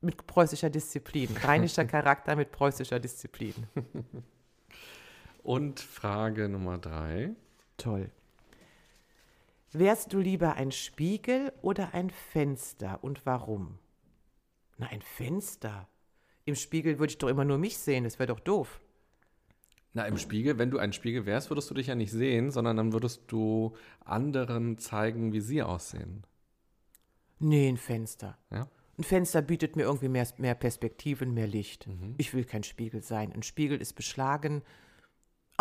mit preußischer Disziplin. Rheinischer Charakter mit preußischer Disziplin. Und Frage Nummer drei. Toll. Wärst du lieber ein Spiegel oder ein Fenster und warum? Na, ein Fenster. Im Spiegel würde ich doch immer nur mich sehen, das wäre doch doof. Na, im Spiegel, wenn du ein Spiegel wärst, würdest du dich ja nicht sehen, sondern dann würdest du anderen zeigen, wie sie aussehen. Nee, ein Fenster. Ja? Ein Fenster bietet mir irgendwie mehr, mehr Perspektiven, mehr Licht. Ich will kein Spiegel sein. Ein Spiegel ist beschlagen.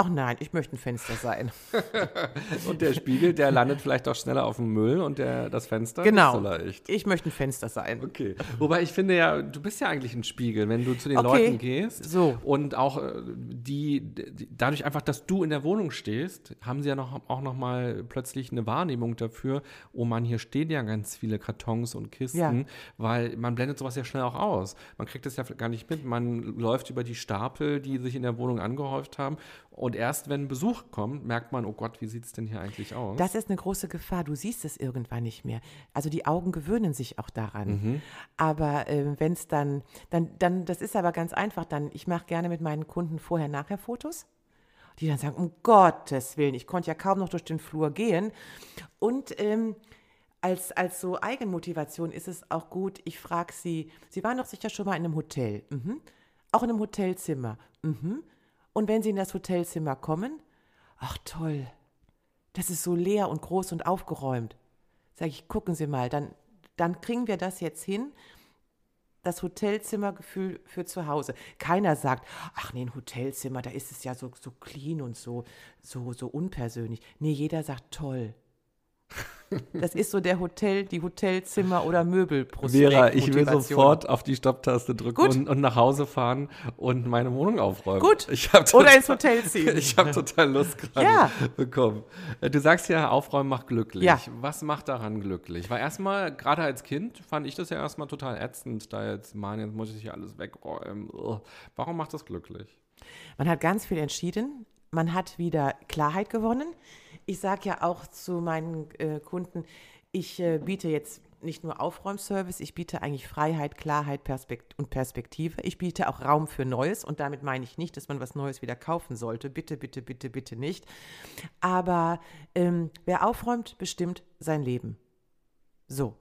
Ach nein, ich möchte ein Fenster sein. Und der Spiegel, der landet vielleicht auch schneller auf dem Müll und der, das Fenster genau. nicht so leicht. Ich möchte ein Fenster sein. Okay. Wobei ich finde ja, du bist ja eigentlich ein Spiegel, wenn du zu den Okay. Leuten gehst. So. Und auch äh, die, die, dadurch einfach, dass du in der Wohnung stehst, haben sie ja noch, auch noch mal plötzlich eine Wahrnehmung dafür, oh man, hier stehen ja ganz viele Kartons und Kisten, Ja. weil man blendet sowas ja schnell auch aus. Man kriegt das ja gar nicht mit. Man läuft über die Stapel, die sich in der Wohnung angehäuft haben. Und erst wenn Besuch kommt, merkt man, oh Gott, wie sieht es denn hier eigentlich aus? Das ist eine große Gefahr. Du siehst es irgendwann nicht mehr. Also die Augen gewöhnen sich auch daran. Aber äh, wenn es dann, dann, dann, das ist aber ganz einfach. Dann, ich mache gerne mit meinen Kunden vorher-nachher Fotos. Die dann sagen, um Gottes Willen, ich konnte ja kaum noch durch den Flur gehen. Und ähm, als, als so Eigenmotivation ist es auch gut, ich frage sie, Sie waren doch sicher schon mal in einem Hotel. Mhm. Auch in einem Hotelzimmer. Mhm. Und wenn Sie in das Hotelzimmer kommen, ach toll, das ist so leer und groß und aufgeräumt. Sag ich, gucken Sie mal, dann, dann kriegen wir das jetzt hin, das Hotelzimmergefühl für zu Hause. Keiner sagt, ach nee, ein Hotelzimmer, da ist es ja so, so clean und so, so, so unpersönlich. Nee, jeder sagt, toll. Das ist so der Hotel, die Hotelzimmer oder Möbel Vera, ich will sofort auf die Stopptaste drücken und, und, nach Hause fahren und meine Wohnung aufräumen. Gut. Total, oder ins Hotel ziehen. Ich habe total Lust gerade ja. bekommen. Äh, du sagst ja, Aufräumen macht glücklich. Ja. Was macht daran glücklich? Weil erstmal, gerade als Kind, fand ich das ja erstmal total ätzend, da jetzt, Mann, jetzt muss ich hier alles wegräumen. Warum macht das glücklich? Man hat ganz viel entschieden. Man hat wieder Klarheit gewonnen. Ich sage ja auch zu meinen äh, Kunden, ich äh, biete jetzt nicht nur Aufräumservice, ich biete eigentlich Freiheit, Klarheit Perspekt und Perspektive. Ich biete auch Raum für Neues und damit meine ich nicht, dass man was Neues wieder kaufen sollte. Bitte, bitte, bitte, bitte nicht. Aber ähm, wer aufräumt, bestimmt sein Leben. So.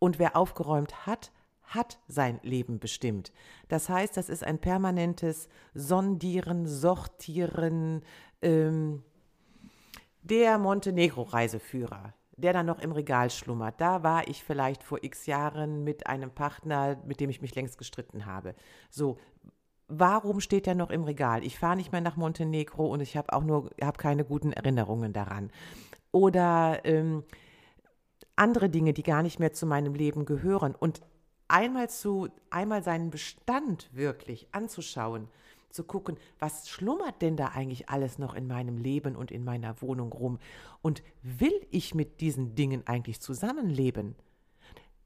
Und wer aufgeräumt hat, hat sein Leben bestimmt. Das heißt, das ist ein permanentes Sondieren, Sortieren. Ähm, der Montenegro-Reiseführer, der dann noch im Regal schlummert, da war ich vielleicht vor x Jahren mit einem Partner, mit dem ich mich längst gestritten habe. So, warum steht er noch im Regal? Ich fahre nicht mehr nach Montenegro und ich habe auch nur, habe keine guten Erinnerungen daran. Oder ähm, andere Dinge, die gar nicht mehr zu meinem Leben gehören. Und einmal zu, einmal seinen Bestand wirklich anzuschauen, zu gucken, was schlummert denn da eigentlich alles noch in meinem Leben und in meiner Wohnung rum? Und will ich mit diesen Dingen eigentlich zusammenleben?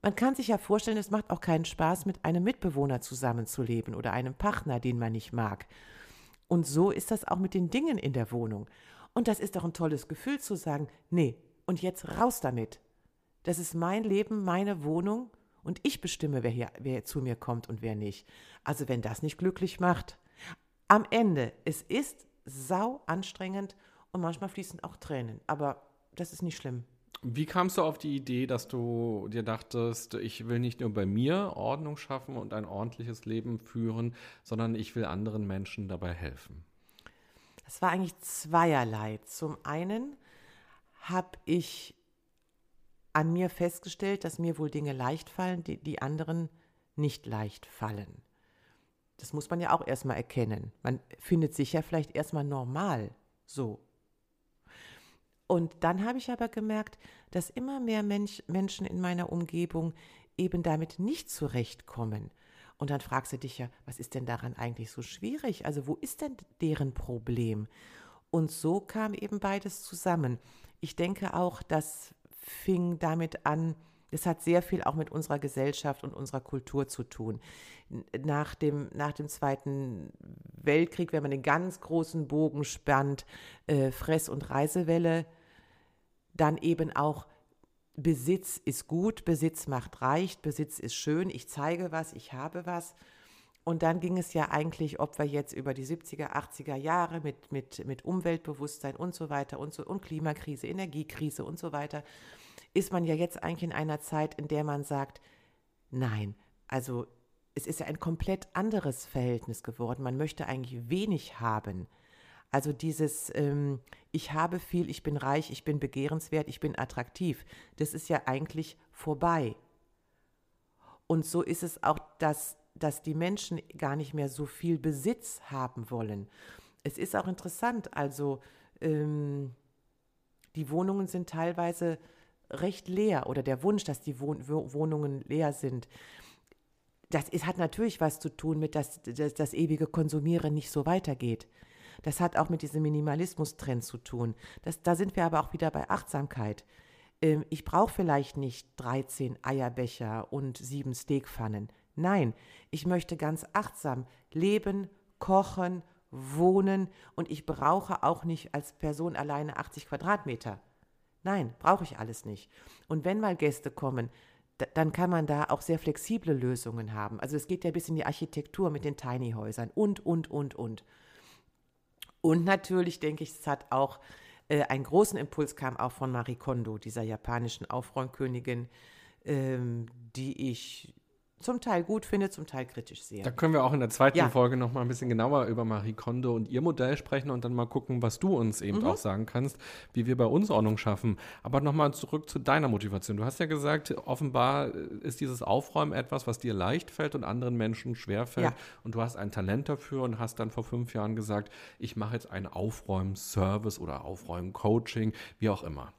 Man kann sich ja vorstellen, es macht auch keinen Spaß, mit einem Mitbewohner zusammenzuleben oder einem Partner, den man nicht mag. Und so ist das auch mit den Dingen in der Wohnung. Und das ist doch ein tolles Gefühl zu sagen, nee, und jetzt raus damit. Das ist mein Leben, meine Wohnung und ich bestimme, wer, hier, wer zu mir kommt und wer nicht. Also wenn das nicht glücklich macht, am Ende, es ist sau anstrengend und manchmal fließen auch Tränen, aber das ist nicht schlimm. Wie kamst du auf die Idee, dass du dir dachtest, ich will nicht nur bei mir Ordnung schaffen und ein ordentliches Leben führen, sondern ich will anderen Menschen dabei helfen? Das war eigentlich zweierlei. Zum einen habe ich an mir festgestellt, dass mir wohl Dinge leicht fallen, die, die anderen nicht leicht fallen. Das muss man ja auch erstmal erkennen. Man findet sich ja vielleicht erstmal normal so. Und dann habe ich aber gemerkt, dass immer mehr Mensch, Menschen in meiner Umgebung eben damit nicht zurechtkommen. Und dann fragst du dich ja, was ist denn daran eigentlich so schwierig? Also wo ist denn deren Problem? Und so kam eben beides zusammen. Ich denke auch, dass fing damit an, es hat sehr viel auch mit unserer Gesellschaft und unserer Kultur zu tun. Nach dem, nach dem Zweiten Weltkrieg, wenn man den ganz großen Bogen spannt, äh, Fress- und Reisewelle, dann eben auch Besitz ist gut, Besitz macht reich, Besitz ist schön, ich zeige was, ich habe was. Und dann ging es ja eigentlich, ob wir jetzt über die 70er, 80er Jahre mit, mit, mit Umweltbewusstsein und so weiter und so und Klimakrise, Energiekrise und so weiter, ist man ja jetzt eigentlich in einer Zeit, in der man sagt, nein, also es ist ja ein komplett anderes Verhältnis geworden. Man möchte eigentlich wenig haben. Also dieses, ähm, ich habe viel, ich bin reich, ich bin begehrenswert, ich bin attraktiv, das ist ja eigentlich vorbei. Und so ist es auch, dass dass die Menschen gar nicht mehr so viel Besitz haben wollen. Es ist auch interessant, also ähm, die Wohnungen sind teilweise recht leer oder der Wunsch, dass die Wohn Wohnungen leer sind. Das ist, hat natürlich was zu tun mit, dass, dass das ewige Konsumieren nicht so weitergeht. Das hat auch mit diesem Minimalismus-Trend zu tun. Das, da sind wir aber auch wieder bei Achtsamkeit. Ähm, ich brauche vielleicht nicht 13 Eierbecher und sieben Steakpfannen. Nein, ich möchte ganz achtsam leben, kochen, wohnen und ich brauche auch nicht als Person alleine 80 Quadratmeter. Nein, brauche ich alles nicht. Und wenn mal Gäste kommen, dann kann man da auch sehr flexible Lösungen haben. Also es geht ja bis in die Architektur mit den Tiny Häusern und, und, und, und. Und natürlich denke ich, es hat auch äh, einen großen Impuls kam auch von Marie Kondo, dieser japanischen Aufräumkönigin, ähm, die ich zum Teil gut finde, zum Teil kritisch sehe. Da können wir auch in der zweiten ja. Folge noch mal ein bisschen genauer über Marie Kondo und ihr Modell sprechen und dann mal gucken, was du uns eben mhm. auch sagen kannst, wie wir bei uns Ordnung schaffen. Aber noch mal zurück zu deiner Motivation. Du hast ja gesagt, offenbar ist dieses Aufräumen etwas, was dir leicht fällt und anderen Menschen schwer fällt. Ja. Und du hast ein Talent dafür und hast dann vor fünf Jahren gesagt, ich mache jetzt einen Aufräumservice oder Aufräumcoaching, wie auch immer.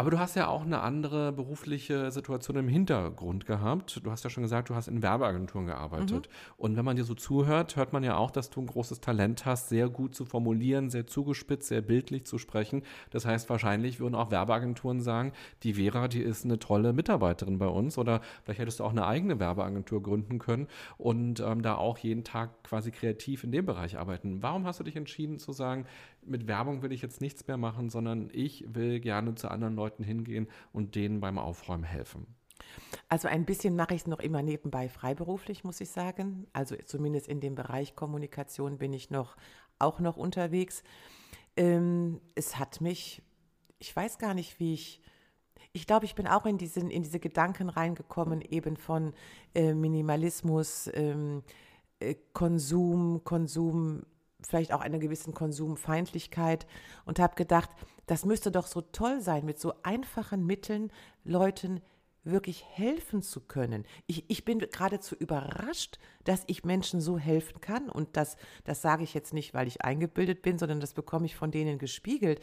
Aber du hast ja auch eine andere berufliche Situation im Hintergrund gehabt. Du hast ja schon gesagt, du hast in Werbeagenturen gearbeitet. Mhm. Und wenn man dir so zuhört, hört man ja auch, dass du ein großes Talent hast, sehr gut zu formulieren, sehr zugespitzt, sehr bildlich zu sprechen. Das heißt, wahrscheinlich würden auch Werbeagenturen sagen, die Vera, die ist eine tolle Mitarbeiterin bei uns. Oder vielleicht hättest du auch eine eigene Werbeagentur gründen können und ähm, da auch jeden Tag quasi kreativ in dem Bereich arbeiten. Warum hast du dich entschieden zu sagen, mit Werbung will ich jetzt nichts mehr machen, sondern ich will gerne zu anderen Leuten hingehen und denen beim Aufräumen helfen? Also ein bisschen mache ich es noch immer nebenbei freiberuflich, muss ich sagen. Also zumindest in dem Bereich Kommunikation bin ich noch auch noch unterwegs. Ähm, es hat mich, ich weiß gar nicht, wie ich, ich glaube, ich bin auch in, diesen, in diese Gedanken reingekommen, eben von äh, Minimalismus, ähm, äh, Konsum, Konsum vielleicht auch einer gewissen Konsumfeindlichkeit und habe gedacht, das müsste doch so toll sein, mit so einfachen Mitteln Leuten wirklich helfen zu können. Ich, ich bin geradezu überrascht, dass ich Menschen so helfen kann. Und das, das sage ich jetzt nicht, weil ich eingebildet bin, sondern das bekomme ich von denen gespiegelt.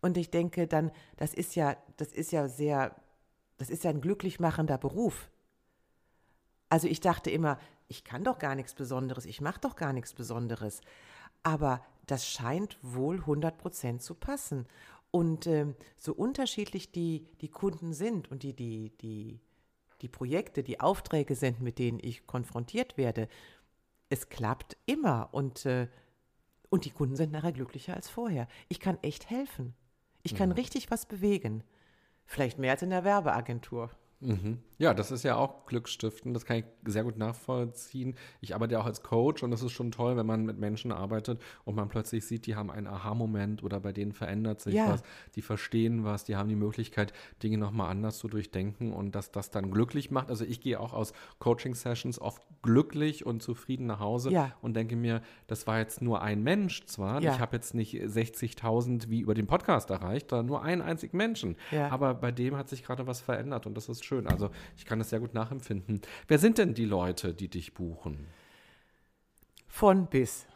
Und ich denke dann, das ist ja, das ist ja sehr, das ist ja ein glücklich machender Beruf. Also ich dachte immer, ich kann doch gar nichts Besonderes, ich mache doch gar nichts Besonderes. Aber das scheint wohl 100 Prozent zu passen. Und ähm, so unterschiedlich die, die Kunden sind und die, die, die, die Projekte, die Aufträge sind, mit denen ich konfrontiert werde, es klappt immer und, äh, und die Kunden sind nachher glücklicher als vorher. Ich kann echt helfen. Ich kann ja. richtig was bewegen. Vielleicht mehr als in der Werbeagentur. Mhm. Ja, das ist ja auch Glücksstiften, das kann ich sehr gut nachvollziehen. Ich arbeite ja auch als Coach und das ist schon toll, wenn man mit Menschen arbeitet und man plötzlich sieht, die haben einen Aha-Moment oder bei denen verändert sich ja. was, die verstehen was, die haben die Möglichkeit, Dinge nochmal anders zu durchdenken und dass das dann glücklich macht. Also ich gehe auch aus Coaching-Sessions oft glücklich und zufrieden nach Hause ja. und denke mir, das war jetzt nur ein Mensch zwar, ja. ich habe jetzt nicht 60.000 wie über den Podcast erreicht, sondern nur einen einzigen Menschen. Aber bei dem hat sich gerade was verändert und das ist schön. Also ich kann das sehr gut nachempfinden. Wer sind denn die Leute, die dich buchen? Von bis.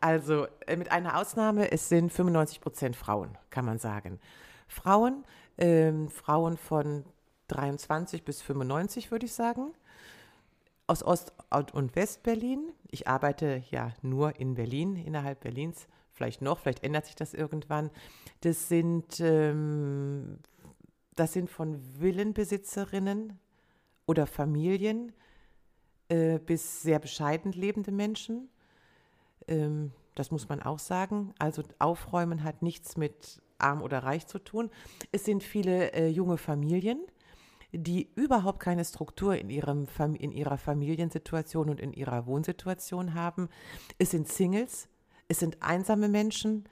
Also äh, mit einer Ausnahme, es sind 95 Prozent Frauen, kann man sagen. Frauen, ähm, Frauen von 23 bis 95 würde ich sagen, aus Ost- und Westberlin. Ich arbeite ja nur in Berlin, innerhalb Berlins, vielleicht noch, vielleicht ändert sich das irgendwann. Das sind ähm, das sind von Villenbesitzerinnen oder Familien äh, bis sehr bescheiden lebende Menschen. Ähm, das muss man auch sagen. Also Aufräumen hat nichts mit arm oder reich zu tun. Es sind viele äh, junge Familien, die überhaupt keine Struktur in, ihrem, in ihrer Familiensituation und in ihrer Wohnsituation haben. Es sind Singles, es sind einsame Menschen.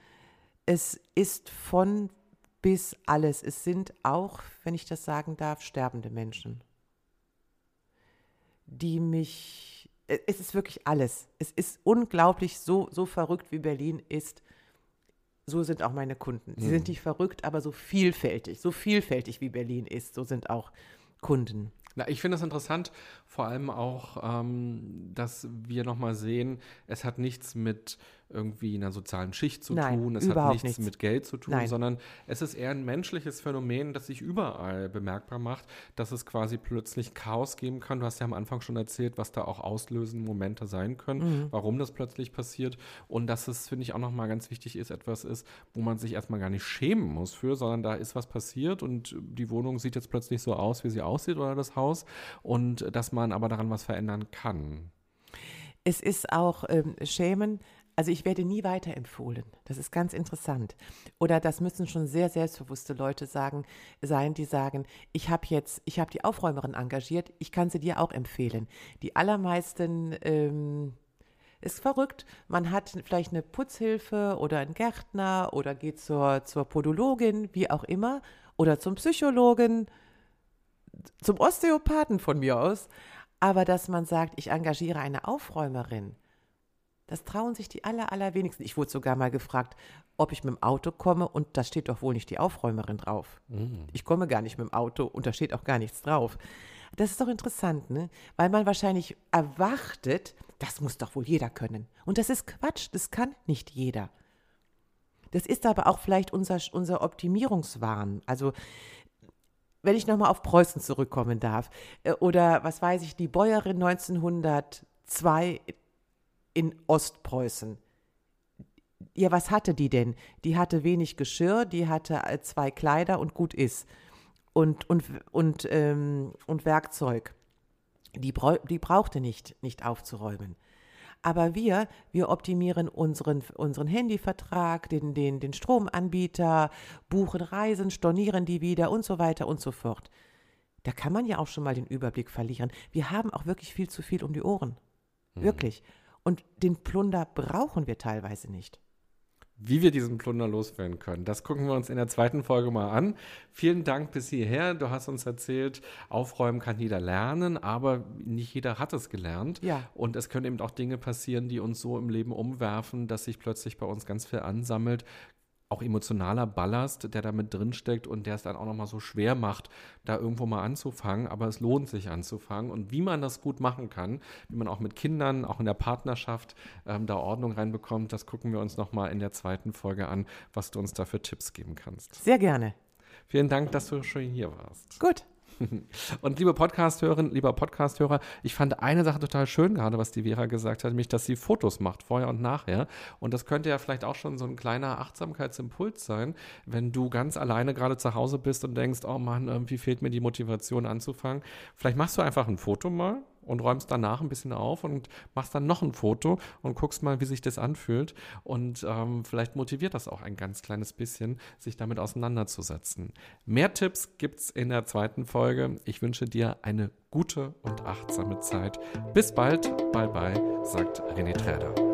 Es ist von bis alles. Es sind auch, wenn ich das sagen darf, sterbende Menschen, die mich, äh, es ist wirklich alles. Es ist unglaublich, so, so verrückt wie Berlin ist. So sind auch meine Kunden. Sie mhm. sind nicht verrückt, aber so vielfältig, so vielfältig wie Berlin ist, so sind auch Kunden. Na, ich finde es interessant, vor allem auch, ähm, dass wir nochmal sehen, es hat nichts mit irgendwie einer sozialen Schicht zu Nein, tun, es hat nichts, nichts, mit Geld zu tun, Nein. sondern es ist eher ein menschliches Phänomen, das sich überall bemerkbar macht, dass es quasi plötzlich Chaos geben kann. Du hast ja am Anfang schon erzählt, was da auch auslösende Momente sein können, mhm. warum das plötzlich passiert und dass es, finde ich, auch nochmal ganz wichtig ist, etwas ist, wo man sich erstmal gar nicht schämen muss für, sondern da ist was passiert und die Wohnung sieht jetzt plötzlich so aus, wie sie aussieht oder das Haus und dass man aber daran was verändern kann. Es ist auch ähm, Schämen, also ich werde nie weiterempfohlen. Das ist ganz interessant. Oder das müssen schon sehr selbstbewusste Leute sagen, sein, die sagen, ich habe jetzt, ich habe die Aufräumerin engagiert, ich kann sie dir auch empfehlen. Die allermeisten ähm, ist verrückt. Man hat vielleicht eine Putzhilfe oder einen Gärtner oder geht zur, zur Podologin, wie auch immer, oder zum Psychologen, zum Osteopathen von mir aus. Aber dass man sagt, ich engagiere eine Aufräumerin, das trauen sich die aller, allerwenigsten. Ich wurde sogar mal gefragt, ob ich mit dem Auto komme und da steht doch wohl nicht die Aufräumerin drauf. Mhm. Ich komme gar nicht mit dem Auto und da steht auch gar nichts drauf. Das ist doch interessant, ne? Weil man wahrscheinlich erwartet, das muss doch wohl jeder können. Und das ist Quatsch, das kann nicht jeder. Das ist aber auch vielleicht unser, unser Optimierungswahn. Also wenn ich nochmal auf Preußen zurückkommen darf, äh, oder was weiß ich, die Bäuerin 1902 in Ostpreußen. Ja, was hatte die denn? Die hatte wenig Geschirr, die hatte zwei Kleider und gut ist. Und, und, und, ähm, und Werkzeug. Die, die brauchte nicht, nicht aufzuräumen. Aber wir, wir optimieren unseren, unseren Handyvertrag, den, den, den Stromanbieter, buchen Reisen, stornieren die wieder und so weiter und so fort. Da kann man ja auch schon mal den Überblick verlieren. Wir haben auch wirklich viel zu viel um die Ohren. Mhm. Wirklich. Und den Plunder brauchen wir teilweise nicht. Wie wir diesen Plunder loswerden können, das gucken wir uns in der zweiten Folge mal an. Vielen Dank bis hierher. Du hast uns erzählt, aufräumen kann jeder lernen, aber nicht jeder hat es gelernt. Ja. Und es können eben auch Dinge passieren, die uns so im Leben umwerfen, dass sich plötzlich bei uns ganz viel ansammelt auch emotionaler Ballast, der da mit drin steckt und der es dann auch nochmal so schwer macht, da irgendwo mal anzufangen. Aber es lohnt sich anzufangen. Und wie man das gut machen kann, wie man auch mit Kindern, auch in der Partnerschaft ähm, da Ordnung reinbekommt, das gucken wir uns nochmal in der zweiten Folge an, was du uns da für Tipps geben kannst. Sehr gerne. Vielen Dank, dass du schon hier warst. Gut. Und liebe Podcasthörerin, lieber Podcasthörer, ich fand eine Sache total schön, gerade was die Vera gesagt hat, nämlich, dass sie Fotos macht, vorher und nachher. Und das könnte ja vielleicht auch schon so ein kleiner Achtsamkeitsimpuls sein, wenn du ganz alleine gerade zu Hause bist und denkst, oh Mann, irgendwie fehlt mir die Motivation anzufangen. Vielleicht machst du einfach ein Foto mal und räumst danach ein bisschen auf und machst dann noch ein Foto und guckst mal, wie sich das anfühlt. Und ähm, vielleicht motiviert das auch ein ganz kleines bisschen, sich damit auseinanderzusetzen. Mehr Tipps gibt's in der zweiten Folge. Ich wünsche dir eine gute und achtsame Zeit. Bis bald. Bye bye, sagt René Träder.